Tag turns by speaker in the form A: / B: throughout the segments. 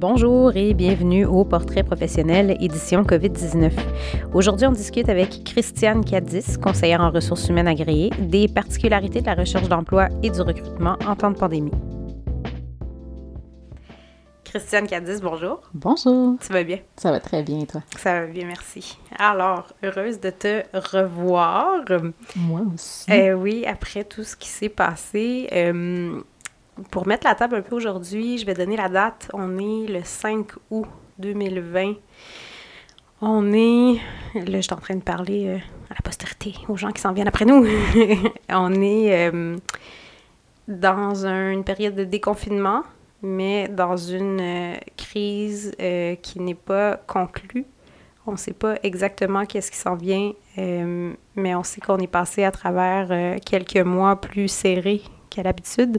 A: Bonjour et bienvenue au Portrait professionnel édition COVID-19. Aujourd'hui, on discute avec Christiane Cadis, conseillère en ressources humaines agréée, des particularités de la recherche d'emploi et du recrutement en temps de pandémie. Christiane Cadis, bonjour.
B: Bonjour.
A: Tu vas bien?
B: Ça va très bien, et toi?
A: Ça va bien, merci. Alors, heureuse de te revoir.
B: Moi aussi.
A: Euh, oui, après tout ce qui s'est passé. Euh, pour mettre la table un peu aujourd'hui, je vais donner la date. On est le 5 août 2020. On est, là je suis en train de parler euh, à la postérité, aux gens qui s'en viennent après nous. on est euh, dans une période de déconfinement, mais dans une euh, crise qui n'est pas conclue. On ne sait pas exactement qu'est-ce qui s'en vient, mais on sait qu'on est passé à travers quelques mois plus serrés qu'à l'habitude.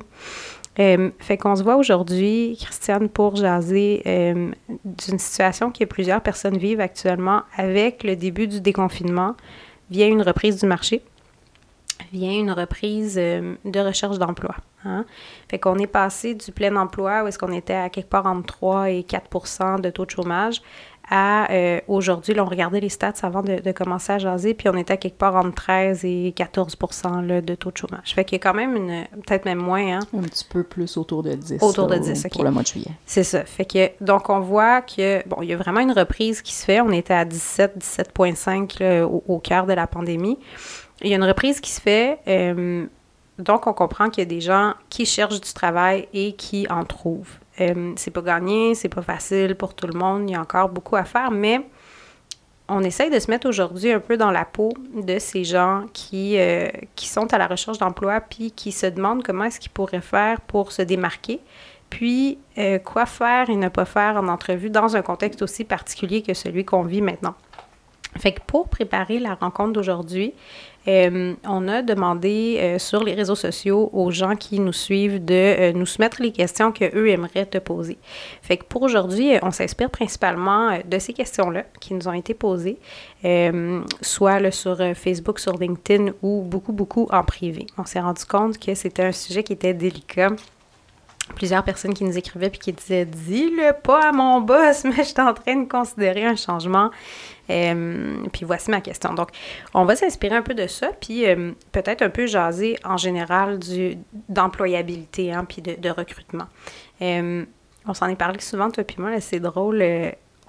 A: Euh, fait qu'on se voit aujourd'hui, Christiane, pour jaser euh, d'une situation que plusieurs personnes vivent actuellement avec le début du déconfinement via une reprise du marché, via une reprise euh, de recherche d'emploi. Hein. Fait qu'on est passé du plein emploi où est-ce qu'on était à quelque part entre 3 et 4% de taux de chômage à euh, aujourd'hui, là, on regardait les stats avant de, commencer à jaser, puis on était à quelque part entre 13 et 14% de taux de chômage. Fait qu'il y a quand même une, peut-être même moins, hein?
B: Un petit peu plus autour de 10.
A: Autour de 10,
B: Pour le mois de juillet.
A: C'est ça. Fait que, donc, on voit que, bon, il y a vraiment une reprise qui se fait. On était à 17, 17,5 au, au, cœur de la pandémie. Il y a une reprise qui se fait. Euh, donc, on comprend qu'il y a des gens qui cherchent du travail et qui en trouvent. Euh, c'est pas gagné, c'est pas facile pour tout le monde, il y a encore beaucoup à faire, mais on essaye de se mettre aujourd'hui un peu dans la peau de ces gens qui, euh, sont à la recherche d'emploi puis qui se demandent comment est-ce qu'ils pourraient faire pour se démarquer, puis euh, quoi faire et ne pas faire en entrevue dans un contexte aussi particulier que celui qu'on vit maintenant. Fait que pour préparer la rencontre d'aujourd'hui, euh, on a demandé euh, sur les réseaux sociaux aux gens qui nous suivent de euh, nous soumettre les questions qu'eux aimeraient te poser. Fait que pour aujourd'hui, on s'inspire principalement de ces questions-là qui nous ont été posées, soit sur Facebook, sur LinkedIn ou beaucoup, beaucoup en privé. On s'est rendu compte que c'était un sujet qui était délicat plusieurs personnes qui nous écrivaient puis qui disaient Dis-le pas à mon boss, mais je suis en train de considérer un changement. Euh, puis voici ma question. Donc, on va s'inspirer un peu de ça, puis euh, peut-être un peu jaser en général du, d'employabilité, hein, puis de, recrutement. Euh, on s'en est parlé souvent, toi puis moi, c'est drôle.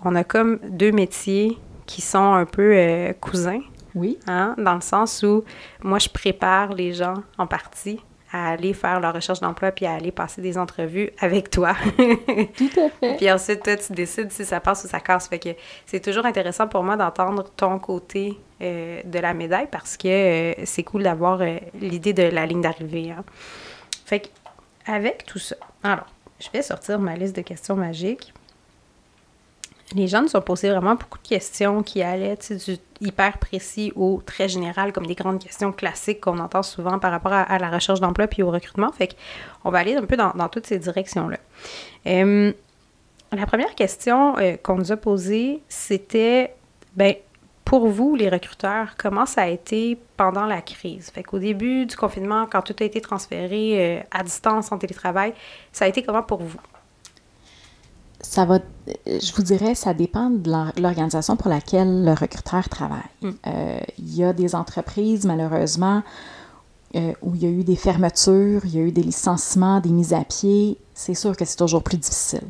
A: on a comme deux métiers qui sont un peu cousins.
B: Oui.
A: Hein, dans le sens où moi, je prépare les gens en partie à aller faire leur recherche d'emploi puis à aller passer des entrevues avec toi.
B: Tout à fait.
A: puis ensuite, toi, tu décides si ça passe ou ça casse. Fait que c'est toujours intéressant pour moi d'entendre ton côté euh, de la médaille parce que euh, c'est cool d'avoir euh, l'idée de la ligne d'arrivée. Hein. Fait que, avec tout ça, alors, je vais sortir ma liste de questions magiques les gens nous ont posé vraiment beaucoup de questions qui allaient du hyper précis au très général, comme des grandes questions classiques qu'on entend souvent par rapport à, la recherche d'emploi puis au recrutement. Fait qu'on va aller un peu dans, toutes ces directions-là. Euh, la première question euh, qu'on nous a posée, c'était, ben, pour vous, les recruteurs, comment ça a été pendant la crise? Fait qu'au début du confinement, quand tout a été transféré euh, à distance, en télétravail, ça a été comment pour vous?
B: Ça va, je vous dirais, ça dépend de l'organisation pour laquelle le recruteur travaille. Mm. Euh, il y a des entreprises, malheureusement, euh, où il y a eu des fermetures, il y a eu des licenciements, des mises à pied. C'est sûr que c'est toujours plus difficile.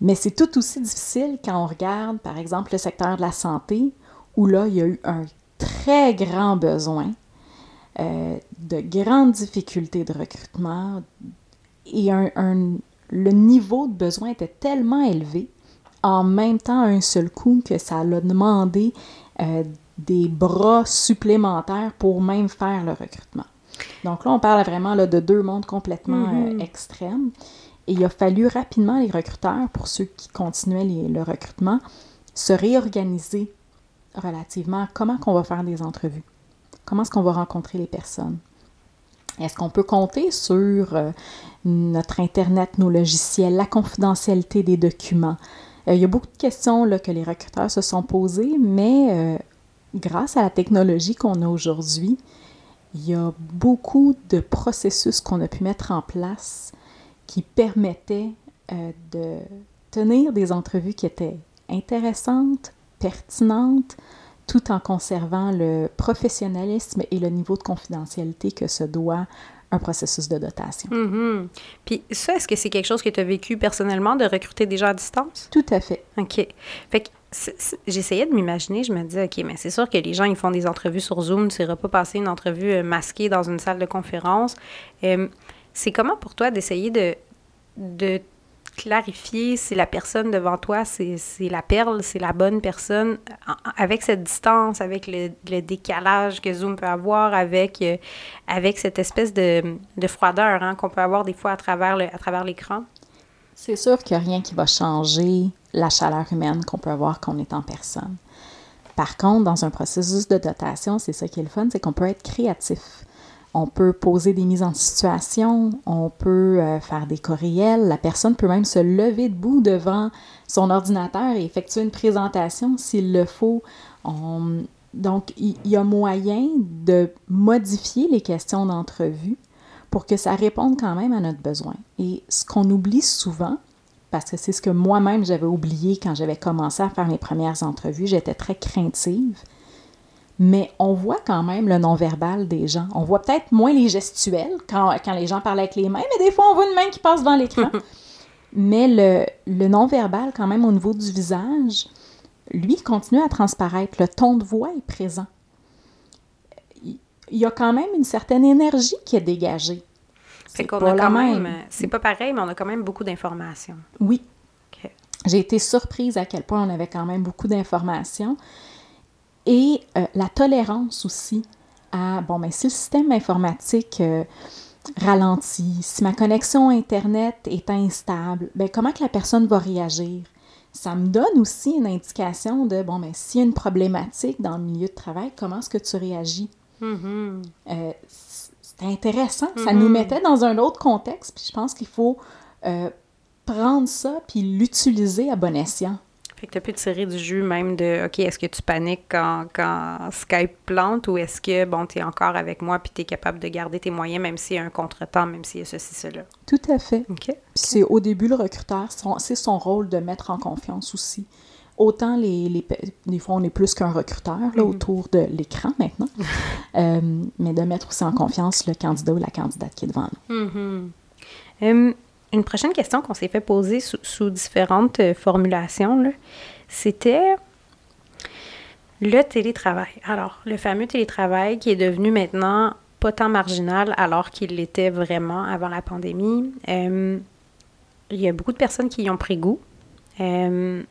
B: Mais c'est tout aussi difficile quand on regarde, par exemple, le secteur de la santé, où là, il y a eu un très grand besoin, euh, de grandes difficultés de recrutement et un, le niveau de besoin était tellement élevé, en même temps un seul coup, que ça l'a demandé euh, des bras supplémentaires pour même faire le recrutement. Donc là, on parle vraiment là, de deux mondes complètement euh, mm-hmm. extrêmes. Et il a fallu rapidement, les recruteurs, pour ceux qui continuaient le recrutement, se réorganiser relativement à comment qu'on va faire des entrevues, comment est-ce qu'on va rencontrer les personnes, est-ce qu'on peut compter sur euh, notre Internet, nos logiciels, la confidentialité des documents? Euh, il y a beaucoup de questions là, que les recruteurs se sont posées, mais euh, grâce à la technologie qu'on a aujourd'hui, il y a beaucoup de processus qu'on a pu mettre en place qui permettaient de tenir des entrevues qui étaient intéressantes, pertinentes, tout en conservant le professionnalisme et le niveau de confidentialité que se doit un processus de dotation.
A: Mm-hmm. Puis ça, est-ce que c'est quelque chose que tu as vécu personnellement de recruter des gens à distance?
B: Tout à fait.
A: OK. Fait que j'essayais de m'imaginer, je me disais, OK, mais c'est sûr que les gens, ils font des entrevues sur Zoom, tu n'iras pas passer une entrevue euh, masquée dans une salle de conférence. Euh, c'est comment pour toi d'essayer de, de clarifier si la personne devant toi, c'est la perle, c'est la bonne personne, avec cette distance, avec le, décalage que Zoom peut avoir, avec, euh, avec cette espèce de, de froideur hein, qu'on peut avoir des fois à travers l'écran?
B: C'est sûr qu'il n'y a rien qui va changer la chaleur humaine qu'on peut avoir quand on est en personne. Par contre, dans un processus de dotation, c'est ça qui est le fun, c'est qu'on peut être créatif. On peut poser des mises en situation, on peut euh, faire des courriels, la personne peut même se lever debout devant son ordinateur et effectuer une présentation s'il le faut. Donc, il y, a moyen de modifier les questions d'entrevue pour que ça réponde quand même à notre besoin. Et ce qu'on oublie souvent, parce que c'est ce que moi-même j'avais oublié quand j'avais commencé à faire mes premières entrevues, j'étais très craintive, mais on voit quand même le non-verbal des gens. On voit peut-être moins les gestuels quand, quand, les gens parlent avec les mains, mais des fois, on voit une main qui passe devant l'écran. mais le, le non-verbal, quand même, au niveau du visage, lui, continue à transparaître. Le ton de voix est présent. Il y a quand même une certaine énergie qui est dégagée.
A: C'est qu'on a quand même. C'est pas pareil, mais on a quand même beaucoup d'informations.
B: Oui. J'ai été surprise à quel point on avait quand même beaucoup d'informations et euh, la tolérance aussi à, bon, mais ben, si le système informatique euh, ralentit, si ma connexion Internet est instable, ben, comment que la personne va réagir? Ça me donne aussi une indication de, bon, mais ben, s'il y a une problématique dans le milieu de travail, comment est-ce que tu réagis? Mm-hmm. Euh, c'est intéressant. Ça nous mm-hmm. mettait dans un autre contexte, puis je pense qu'il faut prendre ça puis l'utiliser à bon escient.
A: Fait que tu as pu tirer du jus même de OK, est-ce que tu paniques quand, quand Skype plante ou est-ce que, bon, tu es encore avec moi puis tu es capable de garder tes moyens même s'il y a un contretemps, même s'il y a ceci, cela?
B: Tout à fait. OK. Puis c'est au début, le recruteur, c'est son rôle de mettre en confiance aussi. Autant les, les, des fois, on est plus qu'un recruteur là, mm-hmm. autour de l'écran maintenant, euh, mais de mettre aussi en confiance le candidat ou la candidate qui est devant nous.
A: Mm une prochaine question qu'on s'est fait poser sous, différentes euh, formulations, c'était le télétravail. Alors, le fameux télétravail qui est devenu maintenant pas tant marginal alors qu'il l'était vraiment avant la pandémie. Euh, il y a beaucoup de personnes qui y ont pris goût. Euh,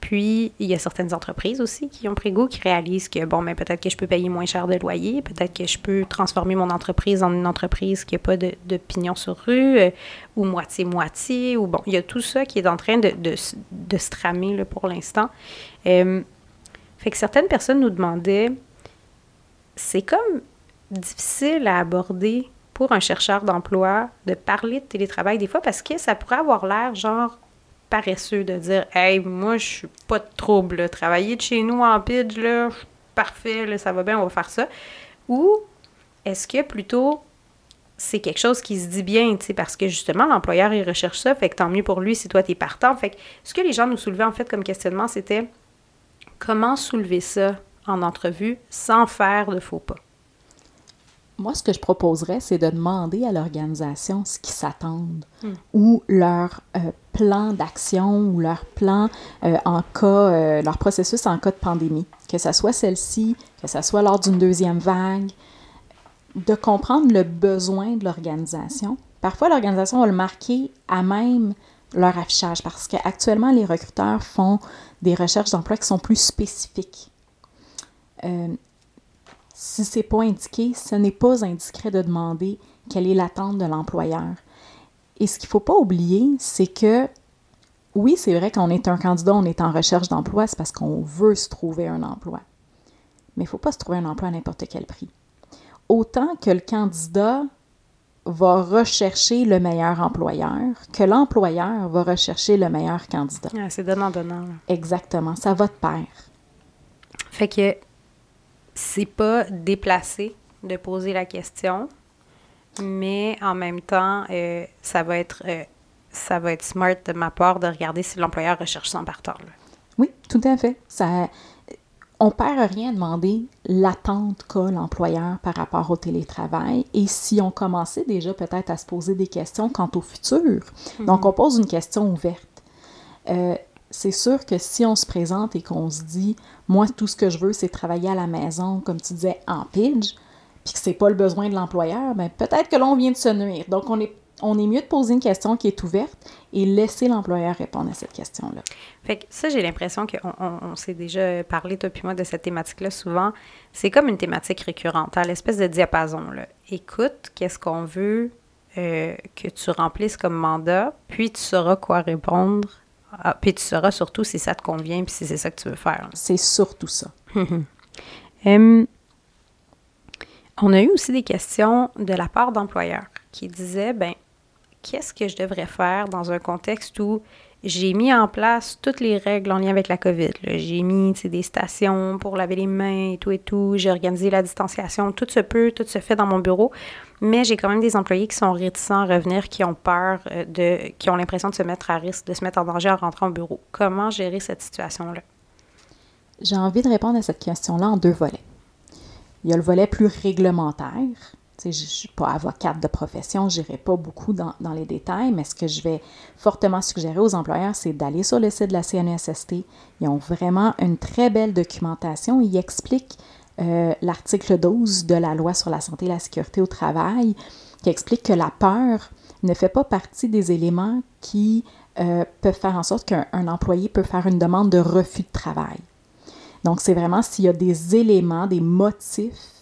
A: puis, il y a certaines entreprises aussi qui ont pris goût, qui réalisent que, bon, mais ben, peut-être que je peux payer moins cher de loyer, peut-être que je peux transformer mon entreprise en une entreprise qui n'a pas de, sur rue, euh, ou moitié-moitié, ou bon, il y a tout ça qui est en train de, de, de se tramer pour l'instant. Euh, fait que certaines personnes nous demandaient, c'est comme difficile à aborder pour un chercheur d'emploi de parler de télétravail des fois parce que ça pourrait avoir l'air genre paresseux de dire Hey, moi, je suis pas de trouble. Travailler de chez nous en pitch, là, parfait, là, ça va bien, on va faire ça. Ou est-ce que plutôt c'est quelque chose qui se dit bien, tu sais, parce que justement, l'employeur, il recherche ça, fait que tant mieux pour lui si toi, t'es partant. Fait que ce que les gens nous soulevaient, en fait, comme questionnement, c'était comment soulever ça en entrevue sans faire de faux pas?
B: Moi, ce que je proposerais, c'est de demander à l'organisation ce qu'ils s'attendent hmm. ou leur euh, plan d'action ou leur plan euh, en cas, euh, leur processus en cas de pandémie, que ce soit celle-ci, que ce soit lors d'une deuxième vague, de comprendre le besoin de l'organisation. Parfois, l'organisation va le marquer à même leur affichage parce qu'actuellement, les recruteurs font des recherches d'emploi qui sont plus spécifiques si c'est pas indiqué, ce n'est pas indiscret de demander quelle est l'attente de l'employeur. Et ce qu'il ne faut pas oublier, c'est que oui, c'est vrai qu'on est un candidat, on est en recherche d'emploi, c'est parce qu'on veut se trouver un emploi. Mais il ne faut pas se trouver un emploi à n'importe quel prix. Autant que le candidat va rechercher le meilleur employeur, que l'employeur va rechercher le meilleur candidat.
A: Ah, c'est donnant-donnant.
B: Exactement, ça va de pair.
A: Fait que c'est pas déplacé de poser la question, mais en même temps, euh, ça va être euh, ça va être smart de ma part de regarder si l'employeur recherche son partant.
B: Oui, tout à fait. Ça, on perd rien à demander l'attente qu'a l'employeur par rapport au télétravail et si on commençait déjà peut-être à se poser des questions quant au futur. Donc, mhm. on pose une question ouverte. Euh, c'est sûr que si on se présente et qu'on se dit, moi, tout ce que je veux, c'est travailler à la maison, comme tu disais, en pidge, puis que c'est pas le besoin de l'employeur, bien, peut-être que l'on vient de se nuire. Donc, on est mieux de poser une question qui est ouverte et laisser l'employeur répondre à cette question-là.
A: Fait que ça, j'ai l'impression qu'on on, s'est déjà parlé, toi moi, de cette thématique-là souvent. C'est comme une thématique récurrente, hein, l'espèce de diapason. Là. Écoute, qu'est-ce qu'on veut euh, que tu remplisses comme mandat, puis tu sauras quoi répondre, ah, puis tu sauras surtout si ça te convient, puis si c'est ça que tu veux faire.
B: C'est surtout ça.
A: on a eu aussi des questions de la part d'employeurs qui disaient, ben qu'est-ce que je devrais faire dans un contexte où j'ai mis en place toutes les règles en lien avec la COVID. J'ai mis des stations pour laver les mains et tout et tout. J'ai organisé la distanciation. Tout se peut, tout se fait dans mon bureau. Mais j'ai quand même des employés qui sont réticents à revenir, qui ont peur euh, de, qui ont l'impression de se mettre à risque, de se mettre en danger en rentrant au bureau. Comment gérer cette situation-là?
B: J'ai envie de répondre à cette question-là en deux volets. Il y a le volet plus réglementaire, je ne suis pas avocate de profession, je n'irai pas beaucoup dans, les détails, mais ce que je vais fortement suggérer aux employeurs, c'est d'aller sur le site de la CNESST. Ils ont vraiment une très belle documentation. Ils expliquent euh, l'article 12 de la loi sur la santé et la sécurité au travail, qui explique que la peur ne fait pas partie des éléments qui euh, peuvent faire en sorte qu'un employé peut faire une demande de refus de travail. Donc, c'est vraiment s'il y a des éléments, des motifs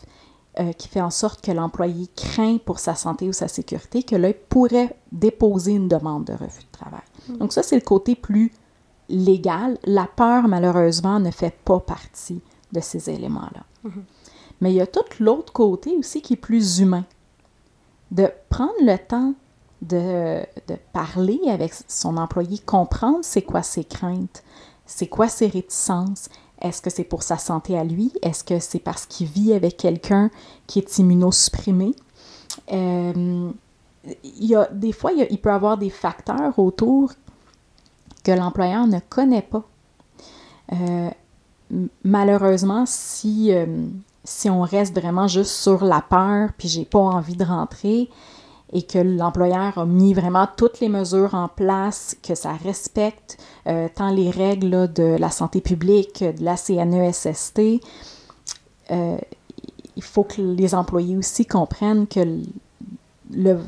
B: euh, qui fait en sorte que l'employé craint pour sa santé ou sa sécurité, que là, pourrait déposer une demande de refus de travail. Mm. Donc ça, c'est le côté plus légal. La peur, malheureusement, ne fait pas partie de ces éléments-là. Mm-hmm. Mais il y a tout l'autre côté aussi qui est plus humain. De prendre le temps de, de parler avec son employé, comprendre c'est quoi ses craintes, c'est quoi ses réticences, est-ce que c'est pour sa santé à lui? Est-ce que c'est parce qu'il vit avec quelqu'un qui est immunosupprimé? Euh, il y a, des fois, il, peut y avoir des facteurs autour que l'employeur ne connaît pas. Euh, malheureusement, si, euh, si on reste vraiment juste sur la peur, puis j'ai pas envie de rentrer, et que l'employeur a mis vraiment toutes les mesures en place, que ça respecte euh, tant les règles de la santé publique, de la CNESST. Euh, il faut que les employés aussi comprennent que le,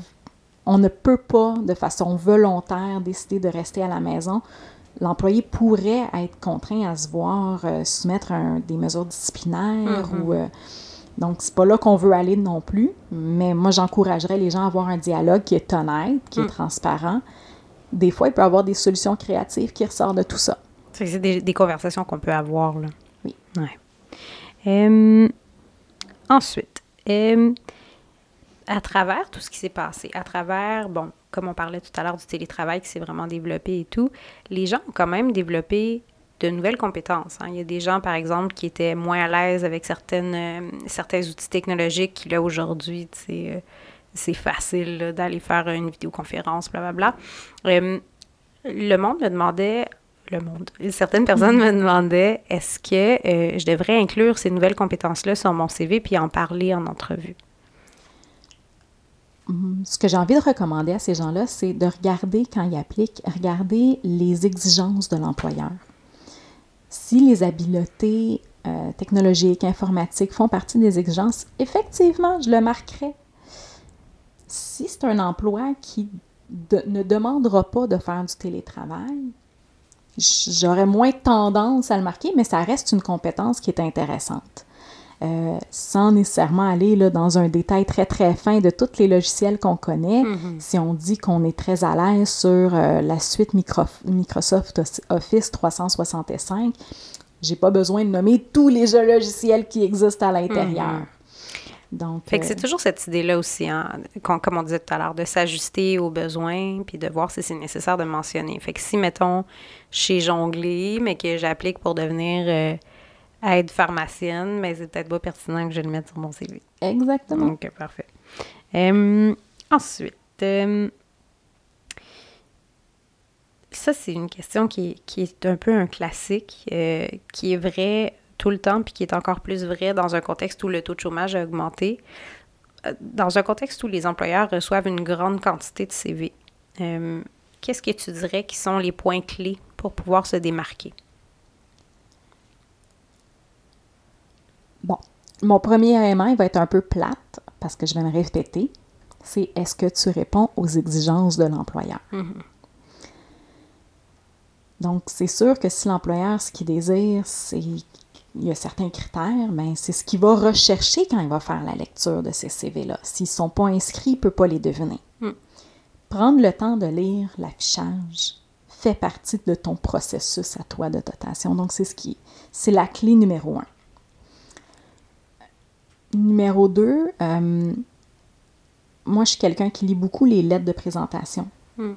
B: on ne peut pas, de façon volontaire, décider de rester à la maison. L'employé pourrait être contraint à se voir euh, soumettre à des mesures disciplinaires mm-hmm. ou donc, c'est pas là qu'on veut aller non plus, mais moi, j'encouragerais les gens à avoir un dialogue qui est honnête, qui est mm. transparent. Des fois, il peut y avoir des solutions créatives qui ressortent de tout ça.
A: C'est des, conversations qu'on peut avoir, là.
B: Oui.
A: Ouais. ensuite, à travers tout ce qui s'est passé, à travers, bon, comme on parlait tout à l'heure du télétravail qui s'est vraiment développé et tout, les gens ont quand même développé de nouvelles compétences. Hein. Il y a des gens, par exemple, qui étaient moins à l'aise avec certaines, euh, certains outils technologiques qui, là, aujourd'hui, euh, c'est facile d'aller faire une vidéoconférence, blablabla. Euh, le monde me demandait, le monde, certaines personnes me demandaient, est-ce que je devrais inclure ces nouvelles compétences-là sur mon CV puis en parler en entrevue?
B: Mm-hmm. Ce que j'ai envie de recommander à ces gens-là, c'est de regarder quand ils appliquent, regarder les exigences de l'employeur si les habiletés euh, technologiques, informatiques font partie des exigences, effectivement, je le marquerai. Si c'est un emploi qui ne demandera pas de faire du télétravail, j'aurais moins tendance à le marquer, mais ça reste une compétence qui est intéressante. Euh, sans nécessairement aller là, dans un détail très très fin de tous les logiciels qu'on connaît. Mm-hmm. Si on dit qu'on est très à l'aise sur euh, la suite Microsoft Office 365, j'ai pas besoin de nommer tous les jeux logiciels qui existent à l'intérieur.
A: Mm-hmm. Donc, fait que c'est euh, toujours cette idée-là aussi, hein, comme on disait tout à l'heure, de s'ajuster aux besoins puis de voir si c'est nécessaire de mentionner. Fait que si, mettons, chez Jongler, mais que j'applique pour devenir être pharmacienne, mais c'est peut-être pas pertinent que je le mette sur mon CV.
B: Exactement.
A: OK, parfait. Euh, ensuite, euh, ça, c'est une question qui est, un peu un classique, euh, qui est vrai tout le temps, puis qui est encore plus vrai dans un contexte où le taux de chômage a augmenté, dans un contexte où les employeurs reçoivent une grande quantité de CV. Qu'est-ce que tu dirais qui sont les points clés pour pouvoir se démarquer?
B: Bon, mon premier il va être un peu plate parce que je vais me répéter. C'est est-ce que tu réponds aux exigences de l'employeur? Mm-hmm. Donc, c'est sûr que si l'employeur, ce qu'il désire, c'est il y a certains critères, mais c'est ce qu'il va rechercher quand il va faire la lecture de ces CV-là. S'ils ne sont pas inscrits, il ne peut pas les deviner. Mm. Prendre le temps de lire l'affichage fait partie de ton processus à toi de dotation. Donc, c'est ce qui c'est la clé numéro un. Numéro deux, euh, moi, je suis quelqu'un qui lit beaucoup les lettres de présentation. Mm.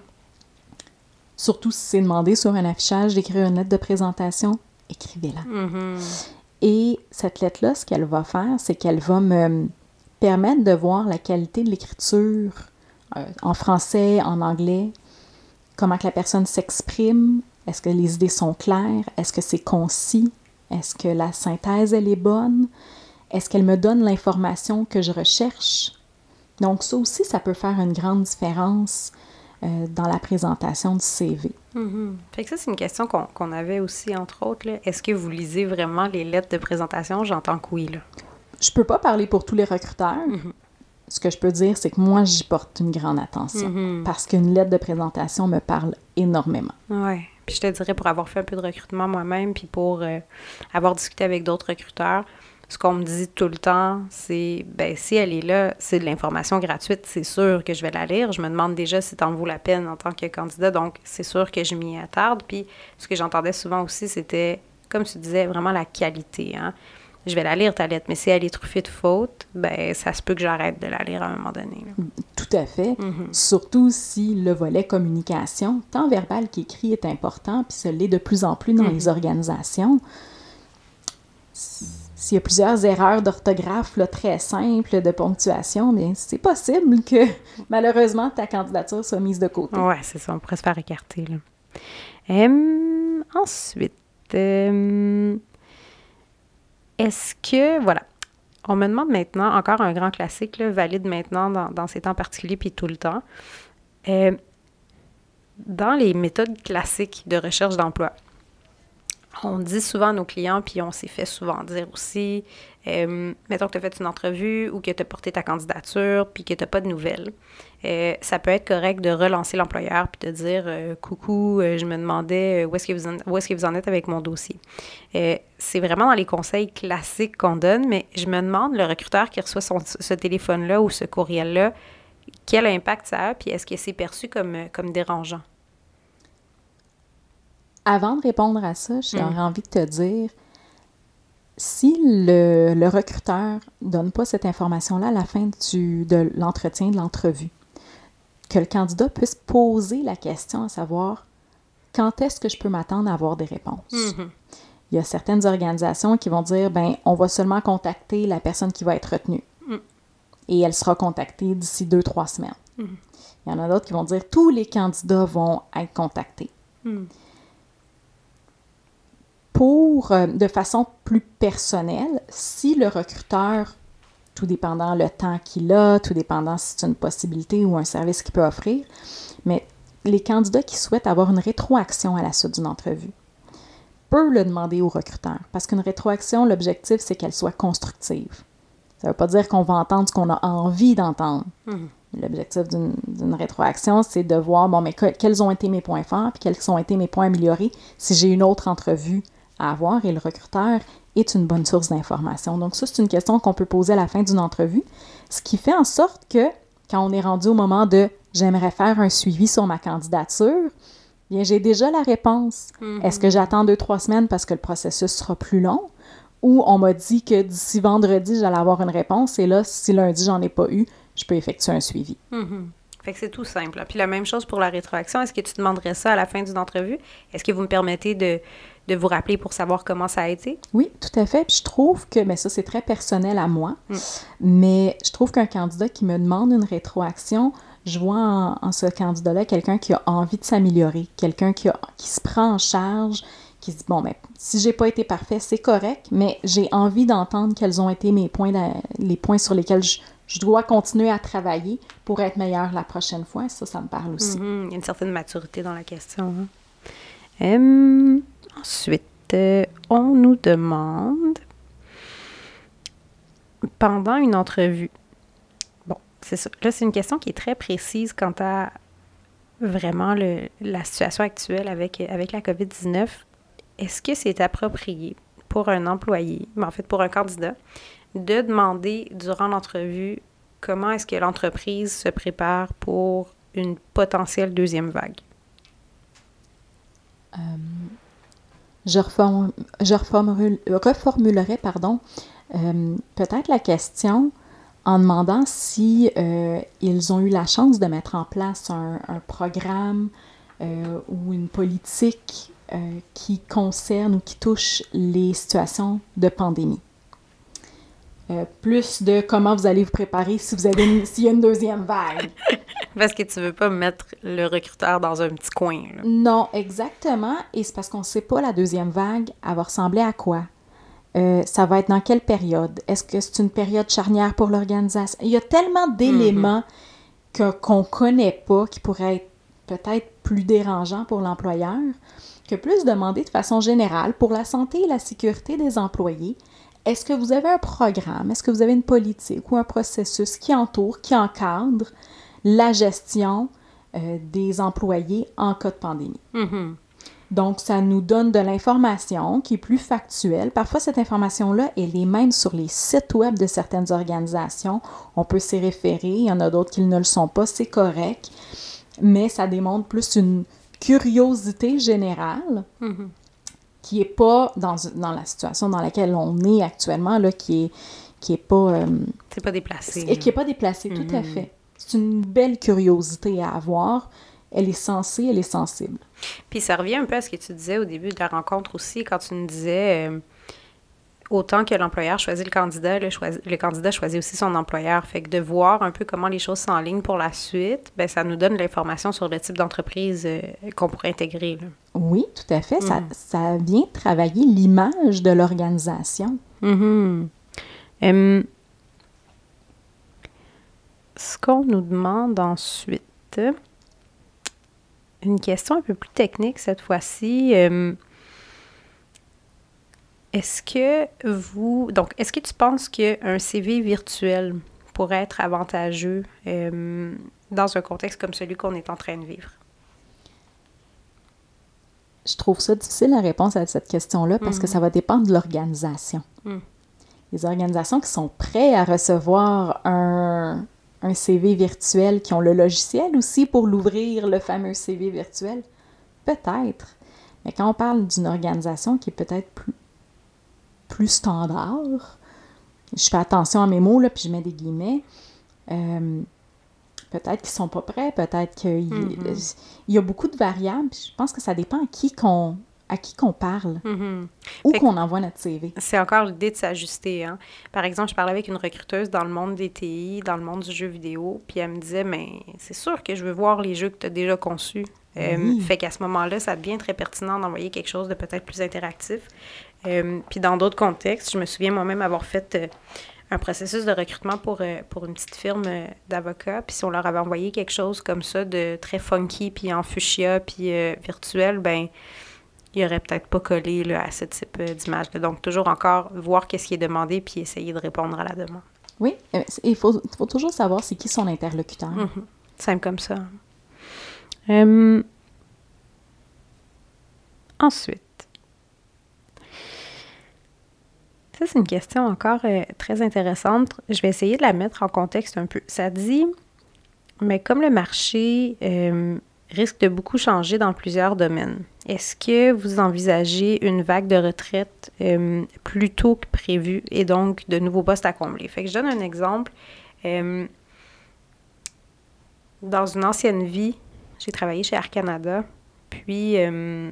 B: Surtout si c'est demandé sur un affichage d'écrire une lettre de présentation, écrivez-la. Mm-hmm. Et cette lettre-là, ce qu'elle va faire, c'est qu'elle va me permettre de voir la qualité de l'écriture euh, en français, en anglais, comment que la personne s'exprime, est-ce que les idées sont claires, est-ce que c'est concis, est-ce que la synthèse, elle est bonne, est-ce qu'elle me donne l'information que je recherche? Donc ça aussi, ça peut faire une grande différence euh, dans la présentation du CV.
A: Mm-hmm. Fait que ça, c'est une question qu'on avait aussi, entre autres. Est-ce que vous lisez vraiment les lettres de présentation? J'entends que oui. Là.
B: Je peux pas parler pour tous les recruteurs. Mm-hmm. Ce que je peux dire, c'est que moi, j'y porte une grande attention mm-hmm. parce qu'une lettre de présentation me parle énormément.
A: Oui. Puis je te dirais, pour avoir fait un peu de recrutement moi-même, puis pour euh, avoir discuté avec d'autres recruteurs, ce qu'on me dit tout le temps, c'est ben si elle est là, c'est de l'information gratuite, c'est sûr que je vais la lire. Je me demande déjà si en vaut la peine en tant que candidat, donc c'est sûr que je m'y attarde. Puis ce que j'entendais souvent aussi, c'était, comme tu disais, vraiment la qualité. Hein? Je vais la lire ta lettre, mais si elle est truffée de fautes, ben ça se peut que j'arrête de la lire à un moment donné.
B: Tout à fait. Mm-hmm. Surtout si le volet communication, tant verbal qu'écrit, est important, puis ce l'est de plus en plus dans mm-hmm. les organisations s'il y a plusieurs erreurs d'orthographe très simples de ponctuation, mais c'est possible que malheureusement ta candidature soit mise de côté.
A: Oui, c'est ça, on pourrait se faire écarter. Là. ensuite, est-ce que, voilà, on me demande maintenant, encore un grand classique, valide maintenant dans, ces temps particuliers puis tout le temps. dans les méthodes classiques de recherche d'emploi, on dit souvent à nos clients, puis on s'est fait souvent dire aussi, euh, mettons que tu as fait une entrevue ou que tu as porté ta candidature, puis que tu n'as pas de nouvelles. Euh, ça peut être correct de relancer l'employeur puis de dire euh, Coucou, je me demandais où est-ce que, vous en, êtes avec mon dossier. c'est vraiment dans les conseils classiques qu'on donne, mais je me demande, le recruteur qui reçoit ce téléphone-là ou ce courriel-là, quel impact ça a, puis est-ce que c'est perçu comme dérangeant?
B: Avant de répondre à ça, j'aurais mm. envie de te dire, si le, le recruteur ne donne pas cette information-là à la fin du, de l'entretien, de l'entrevue, que le candidat puisse poser la question à savoir quand est-ce que je peux m'attendre à avoir des réponses? Mm-hmm. Il y a certaines organisations qui vont dire ben on va seulement contacter la personne qui va être retenue. Mm. Et elle sera contactée d'ici deux, trois semaines. Mm-hmm. Il y en a d'autres qui vont dire tous les candidats vont être contactés. Pour, euh, de façon plus personnelle, si le recruteur, tout dépendant le temps qu'il a, tout dépendant si c'est une possibilité ou un service qu'il peut offrir, mais les candidats qui souhaitent avoir une rétroaction à la suite d'une entrevue peuvent le demander au recruteur. Parce qu'une rétroaction, l'objectif, c'est qu'elle soit constructive. Ça ne veut pas dire qu'on va entendre ce qu'on a envie d'entendre. Mhm. L'objectif d'une rétroaction, c'est de voir, bon, mais quels ont été mes points forts, puis quels ont été mes points améliorés si j'ai une autre entrevue à avoir et le recruteur est une bonne source d'information. Donc ça, c'est une question qu'on peut poser à la fin d'une entrevue, ce qui fait en sorte que quand on est rendu au moment de j'aimerais faire un suivi sur ma candidature, bien j'ai déjà la réponse. Mm-hmm. Est-ce que j'attends deux, trois semaines parce que le processus sera plus long? Ou on m'a dit que d'ici vendredi, j'allais avoir une réponse et là, si lundi, j'en ai pas eu, je peux effectuer un suivi.
A: Mm-hmm. Fait que c'est tout simple. Puis la même chose pour la rétroaction. Est-ce que tu demanderais ça à la fin d'une entrevue? Est-ce que vous me permettez de, de vous rappeler pour savoir comment ça a été?
B: Oui, tout à fait. Puis je trouve que, mais ça c'est très personnel à moi, mm. mais je trouve qu'un candidat qui me demande une rétroaction, je vois en, ce candidat-là quelqu'un qui a envie de s'améliorer, quelqu'un qui, qui se prend en charge, qui se dit bon, mais ben, si j'ai pas été parfait, c'est correct, mais j'ai envie d'entendre quels ont été mes points, les points sur lesquels je, dois continuer à travailler pour être meilleur la prochaine fois. Ça, ça me parle aussi.
A: Mm-hmm. Il y a une certaine maturité dans la question. Hein. Ensuite, euh, on nous demande pendant une entrevue. Bon, c'est ça. Là, c'est une question qui est très précise quant à vraiment le, la situation actuelle avec, avec la COVID-19. Est-ce que c'est approprié pour un employé, mais en fait pour un candidat, de demander durant l'entrevue comment est-ce que l'entreprise se prépare pour une potentielle deuxième vague?
B: Euh, je, je reformulerai pardon, euh, peut-être la question en demandant si euh, ils ont eu la chance de mettre en place un, programme ou une politique qui concerne ou qui touche les situations de pandémie. Plus de comment vous allez vous préparer si vous avez s'il y a une deuxième vague.
A: parce que tu veux pas mettre le recruteur dans un petit coin.
B: Non, exactement. Et c'est parce qu'on ne sait pas la deuxième vague, elle va ressembler à quoi. Euh, ça va être dans quelle période? Est-ce que c'est une période charnière pour l'organisation? Il y a tellement d'éléments mhm. qu'on ne connaît pas qui pourraient être peut-être plus dérangeants pour l'employeur que plus demander de façon générale pour la santé et la sécurité des employés. Est-ce que vous avez un programme? Est-ce que vous avez une politique ou un processus qui entoure, qui encadre la gestion euh, des employés en cas de pandémie?
A: Mhm.
B: Donc, ça nous donne de l'information qui est plus factuelle. Parfois, cette information-là, elle est même sur les sites web de certaines organisations. On peut s'y référer. Il y en a d'autres qui ne le sont pas. C'est correct. Mais ça démontre plus une curiosité générale
A: mm-hmm.
B: Qui n'est pas dans, dans, la situation dans laquelle on est actuellement, là, qui est, qui est pas...
A: Euh, c'est pas déplacé.
B: Et qui n'est pas déplacé, tout à mm-hmm. fait. C'est une belle curiosité à avoir elle est censée, elle est sensible.
A: Puis ça revient un peu à ce que tu disais au début de la rencontre aussi, quand tu nous disais euh, autant que l'employeur choisit le candidat, le, le, candidat choisit aussi son employeur. Fait que de voir un peu comment les choses s'enlignent pour la suite, ben ça nous donne l'information sur le type d'entreprise euh, qu'on pourrait intégrer.
B: Oui, tout à fait. Ça, mm. ça, vient travailler l'image de l'organisation.
A: Mm-hmm. ce qu'on nous demande ensuite, une question un peu plus technique cette fois-ci. Est-ce que vous. Donc, est-ce que tu penses qu'un CV virtuel pourrait être avantageux euh, dans un contexte comme celui qu'on est en train de vivre?
B: Je trouve ça difficile la réponse à cette question-là parce que mm. ça va dépendre de l'organisation.
A: Mm.
B: Les organisations qui sont prêtes à recevoir un, un CV virtuel, qui ont le logiciel aussi pour l'ouvrir, le fameux CV virtuel? Peut-être. Mais quand on parle d'une organisation qui est peut-être plus, plus standard, je fais attention à mes mots, là, puis je mets des guillemets, euh, peut-être qu'ils sont pas prêts, peut-être qu'il mm-hmm. y a beaucoup de variables. Je pense que ça dépend à qui qu'on à qui qu'on parle
A: mm-hmm.
B: ou qu'on envoie notre CV.
A: C'est encore l'idée de s'ajuster. Hein? Par exemple, je parlais avec une recruteuse dans le monde des TI, dans le monde du jeu vidéo, puis elle me disait, mais c'est sûr que je veux voir les jeux que tu as déjà conçus. Euh, fait qu'à ce moment-là, ça devient très pertinent d'envoyer quelque chose de peut-être plus interactif. Euh, puis dans d'autres contextes, je me souviens moi-même avoir fait euh, un processus de recrutement pour, pour une petite firme d'avocats. Puis si on leur avait envoyé quelque chose comme ça de très funky, puis en fuchsia, puis virtuel, ben il aurait peut-être pas collé là, à ce type euh, d'image. Donc, toujours encore voir qu'est-ce qui est demandé puis essayer de répondre à la demande.
B: Oui, euh, il faut, faut toujours savoir c'est qui son interlocuteur.
A: Mm Simple comme ça. Hum. Ensuite, ça c'est une question encore euh, très intéressante. Je vais essayer de la mettre en contexte un peu. Ça dit, mais comme le marché risque de beaucoup changer dans plusieurs domaines. Est-ce que vous envisagez une vague de retraite euh, plus tôt que prévu et donc de nouveaux postes à combler? Fait que je donne un exemple. Euh, dans une ancienne vie, j'ai travaillé chez Air Canada, puis euh,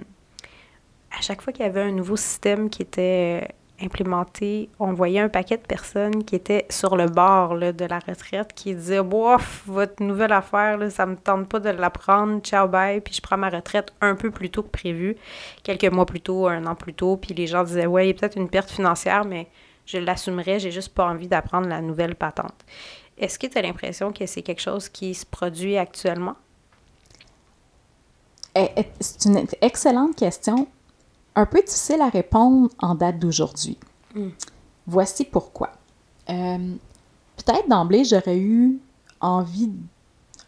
A: à chaque fois qu'il y avait un nouveau système qui était implémenté, on voyait un paquet de personnes qui étaient sur le bord là, de la retraite, qui disaient Bof, votre nouvelle affaire, là, ça me tente pas de la prendre, ciao, bye, puis je prends ma retraite un peu plus tôt que prévu, quelques mois plus tôt, un an plus tôt, puis les gens disaient Ouais, il y a peut-être une perte financière, mais je l'assumerai, j'ai juste pas envie d'apprendre la nouvelle patente. Est-ce que tu as l'impression que c'est quelque chose qui se produit actuellement?
B: Eh, eh, c'est une excellente question un peu difficile à répondre en date d'aujourd'hui. Hmm. Voici pourquoi. Euh, peut-être d'emblée, j'aurais eu envie,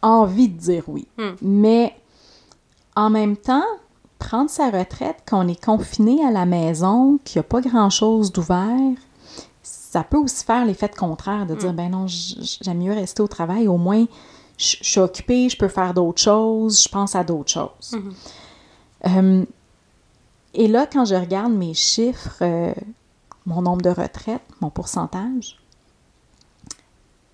B: envie de dire oui. Hmm. Mais en même temps, prendre sa retraite quand on est confiné à la maison, qu'il n'y a pas grand-chose d'ouvert, ça peut aussi faire l'effet contraire de dire, hmm. ben non, j'aime mieux rester au travail, au moins je, suis occupée, je peux faire d'autres choses, je pense à d'autres choses. Euh, et là, quand je regarde mes chiffres, euh, mon nombre de retraites, mon pourcentage,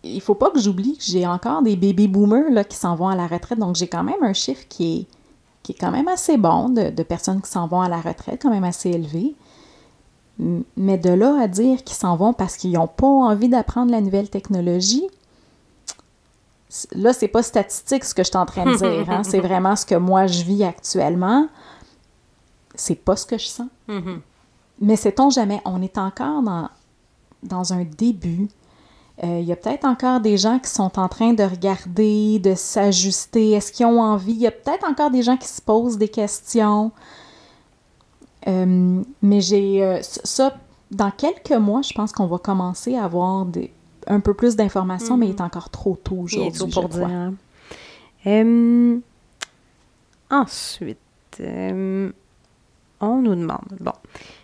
B: il faut pas que j'oublie que j'ai encore des baby boomers là, qui s'en vont à la retraite. Donc, j'ai quand même un chiffre qui est, qui est quand même assez bon de, personnes qui s'en vont à la retraite, quand même assez élevé. Mais de là à dire qu'ils s'en vont parce qu'ils n'ont pas envie d'apprendre la nouvelle technologie, là, c'est pas statistique ce que je suis en train de dire. Hein. C'est vraiment ce que moi je vis actuellement c'est pas ce que je sens. Mm-hmm. Mais sait-on jamais, on est encore dans, dans un début. Euh, il y a peut-être encore des gens qui sont en train de regarder, de s'ajuster. Est-ce qu'ils ont envie? Il y a peut-être encore des gens qui se posent des questions. Euh, mais j'ai euh, ça, dans quelques mois, je pense qu'on va commencer à avoir des, un peu plus d'informations, mais il est mm-hmm. encore trop tôt aujourd'hui. Pour dire.
A: Hein. ensuite, on nous demande. Bon,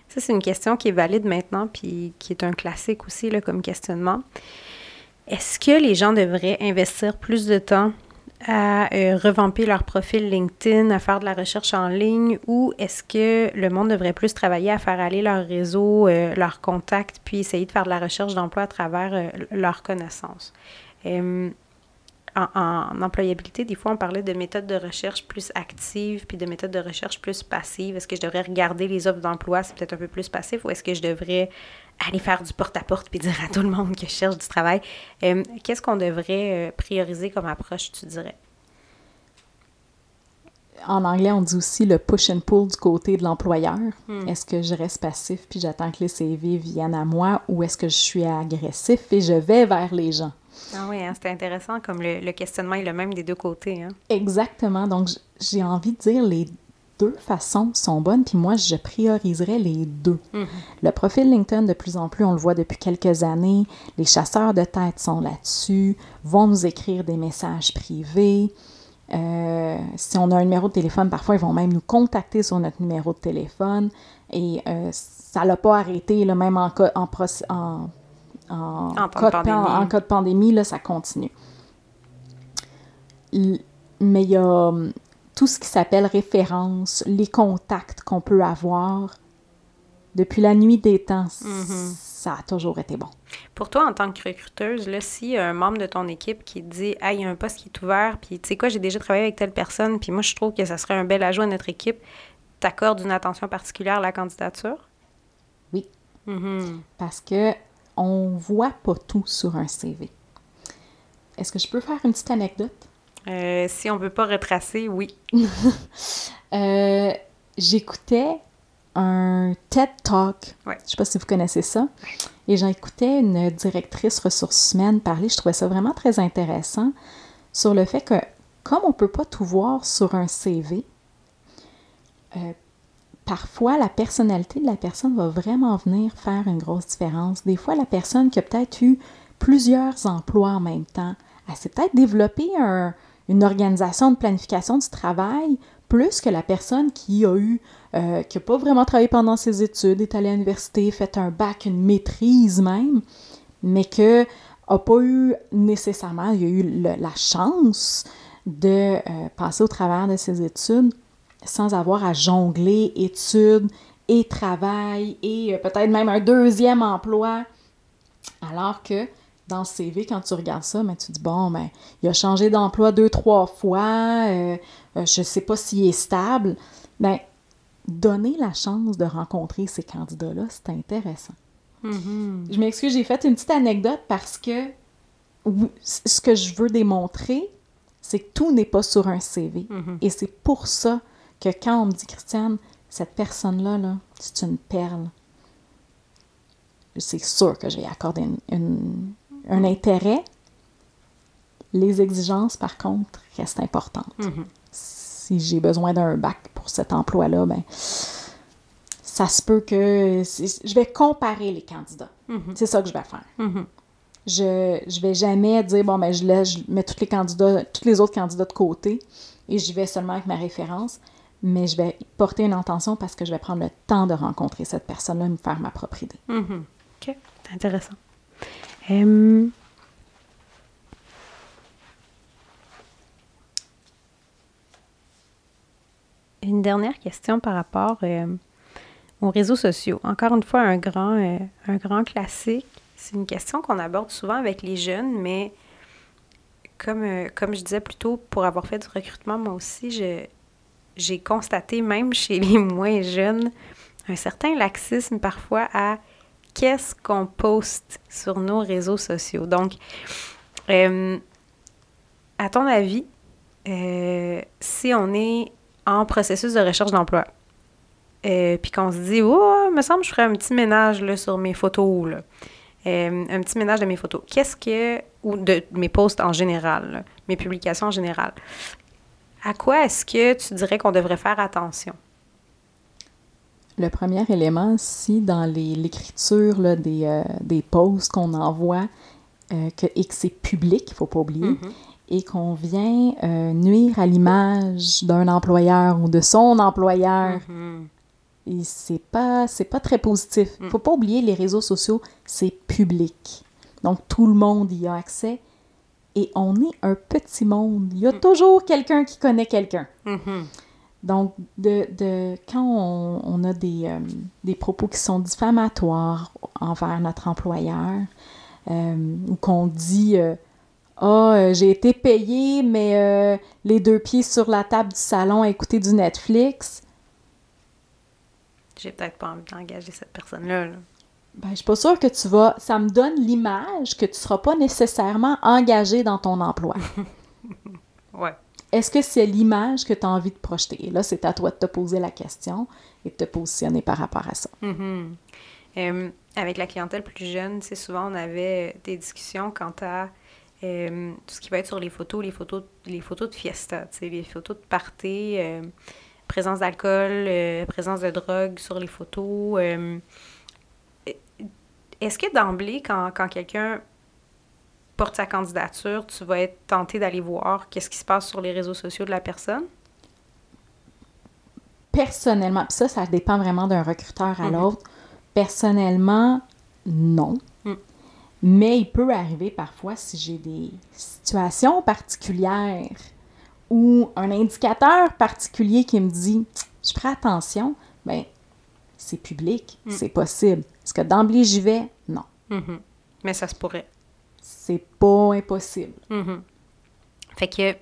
A: ça c'est une question qui est valide maintenant, puis qui est un classique aussi là, comme questionnement. Est-ce que les gens devraient investir plus de temps à euh, revamper leur profil LinkedIn, à faire de la recherche en ligne, ou est-ce que le monde devrait plus travailler à faire aller leur réseau, euh, leurs contacts, puis essayer de faire de la recherche d'emploi à travers euh, leurs connaissances? En, employabilité, des fois, on parlait de méthodes de recherche plus actives puis de méthodes de recherche plus passives. Est-ce que je devrais regarder les offres d'emploi, c'est peut-être un peu plus passif, ou est-ce que je devrais aller faire du porte-à-porte puis dire à tout le monde que je cherche du travail? Euh, qu'est-ce qu'on devrait euh, prioriser comme approche, tu dirais?
B: En anglais, on dit aussi le push and pull du côté de l'employeur. Hmm. Est-ce que je reste passif puis j'attends que les CV viennent à moi ou est-ce que je suis agressif et je vais vers les gens?
A: Ah oui, hein, c'était intéressant, comme le, questionnement est le même des deux côtés. Hein.
B: Exactement. Donc, j'ai envie de dire les deux façons sont bonnes, puis moi, je prioriserais les deux. Mhm. Le profil LinkedIn, de plus en plus, on le voit depuis quelques années, les chasseurs de tête sont là-dessus, vont nous écrire des messages privés. Euh, si on a un numéro de téléphone, parfois, ils vont même nous contacter sur notre numéro de téléphone. Et euh, ça l'a pas arrêté, là, même en, en, en en, cas, de pandémie. là, ça continue. Mais il y a hum, tout ce qui s'appelle référence, les contacts qu'on peut avoir. Depuis la nuit des temps, mm-hmm. ça a toujours été bon.
A: Pour toi, en tant que recruteuse, là, si un membre de ton équipe qui dit Ah, il y a un poste qui est ouvert, puis tu sais quoi, j'ai déjà travaillé avec telle personne, puis moi, je trouve que ça serait un bel ajout à notre équipe, t'accordes une attention particulière à la candidature?
B: Oui. Mm-hmm. Parce que on voit pas tout sur un CV. Est-ce que je peux faire une petite anecdote?
A: Euh, si on ne peut pas retracer, oui.
B: Euh, j'écoutais un TED Talk. Je ne sais pas si vous connaissez ça. Et j'écoutais une directrice ressources humaines parler. Je trouvais ça vraiment très intéressant sur le fait que, comme on ne peut pas tout voir sur un CV, euh, parfois, la personnalité de la personne va vraiment venir faire une grosse différence. Des fois, la personne qui a peut-être eu plusieurs emplois en même temps, elle s'est peut-être développé une organisation de planification du travail plus que la personne qui a eu, euh, qui n'a pas vraiment travaillé pendant ses études, est allée à l'université, fait un bac, une maîtrise même, mais que n'a pas eu nécessairement, il a eu la chance de euh, passer au travers de ses études sans avoir à jongler études et travail et euh, peut-être même un deuxième emploi. Alors que dans le CV, quand tu regardes ça, ben, tu dis, bon, ben, il a changé d'emploi deux, trois fois, euh, euh, je ne sais pas s'il est stable. Ben, donner la chance de rencontrer ces candidats-là, c'est intéressant.
A: Mhm.
B: Je m'excuse, j'ai fait une petite anecdote parce que ce que je veux démontrer, c'est que tout n'est pas sur un CV.
A: Mhm.
B: Et c'est pour ça que quand on me dit, Christiane, cette personne-là, là, c'est une perle, c'est sûr que j'ai accordé une- une- un intérêt. Les exigences, par contre, restent importantes.
A: Mhm.
B: Si j'ai besoin d'un bac pour cet emploi-là, ben, ça se peut que je vais comparer les candidats.
A: Mhm.
B: C'est ça que je vais faire.
A: Mhm.
B: Je je vais jamais dire bon ben je laisse je mets tous les candidats tous les autres candidats de côté et j'y vais seulement avec ma référence, mais je vais porter une intention parce que je vais prendre le temps de rencontrer cette personne-là et me faire ma propre idée.
A: Mhm. OK. Intéressant. Une dernière question par rapport euh, aux réseaux sociaux. Encore une fois, un grand, euh, un grand classique. C'est une question qu'on aborde souvent avec les jeunes, mais comme, euh, comme je disais plus tôt, pour avoir fait du recrutement, moi aussi, je- j'ai constaté, même chez les moins jeunes, un certain laxisme parfois à qu'est-ce qu'on poste sur nos réseaux sociaux. Donc, euh, à ton avis, euh, si on est en processus de recherche d'emploi, euh, puis qu'on se dit, oh, me semble que je ferais un petit ménage là, sur mes photos, un petit ménage de mes photos. Qu'est-ce que, ou de mes posts en général, mes publications en général, à quoi est-ce que tu dirais qu'on devrait faire attention?
B: Le premier élément, si dans l'écriture des, euh, des posts qu'on envoie, euh, que, et que c'est public, il ne faut pas oublier,
A: Mhm.
B: et qu'on vient euh, nuire à l'image d'un employeur ou de son employeur,
A: Mhm.
B: et c'est pas, très positif. Il
A: Mm.
B: faut pas oublier, les réseaux sociaux, c'est public. Donc, tout le monde y a accès. Et on est un petit monde. Il y a toujours quelqu'un qui connaît quelqu'un.
A: Mhm.
B: Donc, de, de- quand on, on a des, euh, des propos qui sont diffamatoires envers notre employeur, euh, ou qu'on dit euh, Ah, euh, j'ai été payé, mais les deux pieds sur la table du salon à écouter du Netflix,
A: J'ai peut-être pas envie d'engager cette personne-là. là.
B: Ben, je suis pas sûre que tu vas. Ça me donne l'image que tu seras pas nécessairement engagé dans ton emploi.
A: Ouais.
B: Est-ce que c'est l'image que tu as envie de projeter? Et là, c'est à toi de te poser la question et de te positionner par rapport à ça.
A: Mhm. Euh, avec la clientèle plus jeune, souvent on avait des discussions quant à euh, tout ce qui va être sur les photos, les photos, les photos de fiesta, les photos de party, euh, présence d'alcool, présence de drogue sur les photos. Est-ce que d'emblée, quand, quand quelqu'un porte sa candidature, tu vas être tenté d'aller voir qu'est-ce qui se passe sur les réseaux sociaux de la personne?
B: Personnellement, puis ça, ça dépend vraiment d'un recruteur à
A: Mhm.
B: l'autre. Personnellement, non.
A: Mm.
B: Mais il peut arriver parfois si j'ai des situations particulières ou un indicateur particulier qui me dit je ferai attention, ben c'est public,
A: Mm.
B: c'est possible. Est-ce que d'emblée j'y vais? Non.
A: Mhm. Mais ça se pourrait.
B: C'est pas impossible.
A: Mhm. Fait que,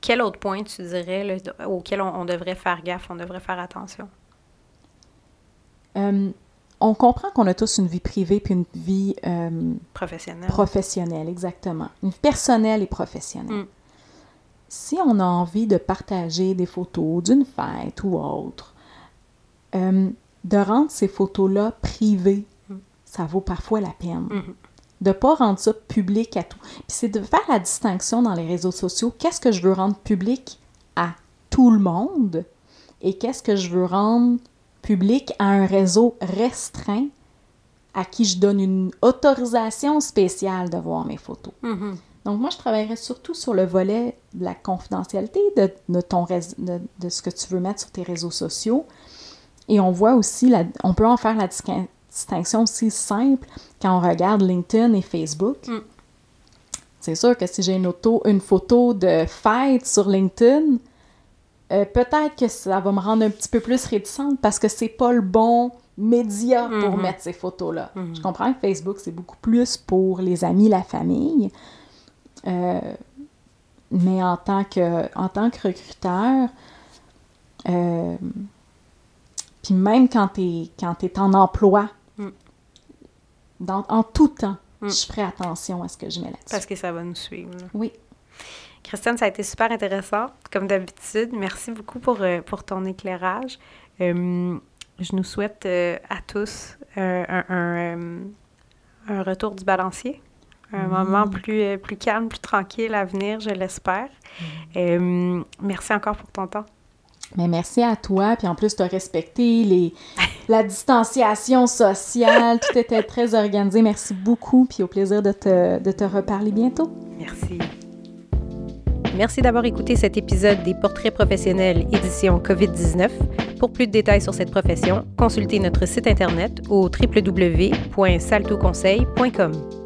A: quel autre point tu dirais là, auquel on, on devrait faire gaffe, on devrait faire attention?
B: Euh, on comprend qu'on a tous une vie privée puis une vie euh,
A: Professionnel.
B: Professionnelle, exactement. Une vie personnelle et professionnelle.
A: Mm.
B: Si on a envie de partager des photos d'une fête ou autre, euh, de rendre ces photos-là privées,
A: Mm.
B: ça vaut parfois la peine.
A: Mhm.
B: De ne pas rendre ça public à tout. Puis c'est de faire la distinction dans les réseaux sociaux. Qu'est-ce que je veux rendre public à tout le monde et qu'est-ce que je veux rendre public à un réseau restreint à qui je donne une autorisation spéciale de voir mes photos?
A: Mhm.
B: Donc moi, je travaillerais surtout sur le volet de la confidentialité de, de ton de ce que tu veux mettre sur tes réseaux sociaux. Et on voit aussi, la, on peut en faire la distin- distinction aussi simple quand on regarde LinkedIn et Facebook.
A: Mm.
B: C'est sûr que si j'ai une, auto, une photo de fête sur LinkedIn, euh, peut-être que ça va me rendre un petit peu plus réticente parce que c'est pas le bon média pour
A: Mhm.
B: mettre ces photos-là.
A: Mhm.
B: Je comprends que Facebook, c'est beaucoup plus pour les amis, la famille. Euh, mais en tant que, en tant que recruteur, euh, Puis même quand tu es, en emploi,
A: Mm.
B: dans, en tout temps,
A: Mm.
B: je ferai attention à ce que je mets là-dessus.
A: Parce que ça va nous suivre. là.
B: Oui.
A: Christiane, ça a été super intéressant, comme d'habitude. Merci beaucoup pour, euh, pour ton éclairage. Euh, je nous souhaite euh, à tous un, un, un retour du balancier, un moment plus, plus calme, plus tranquille à venir, je l'espère. Merci encore pour ton temps.
B: Mais merci à toi. Puis en plus, tu as respecté la distanciation sociale. Tout était très organisé. Merci beaucoup. Puis au plaisir de te, de te reparler bientôt.
A: Merci. Merci d'avoir écouté cet épisode des Portraits professionnels édition COVID-19. Pour plus de détails sur cette profession, consultez notre site internet au www.saltoconseil.com.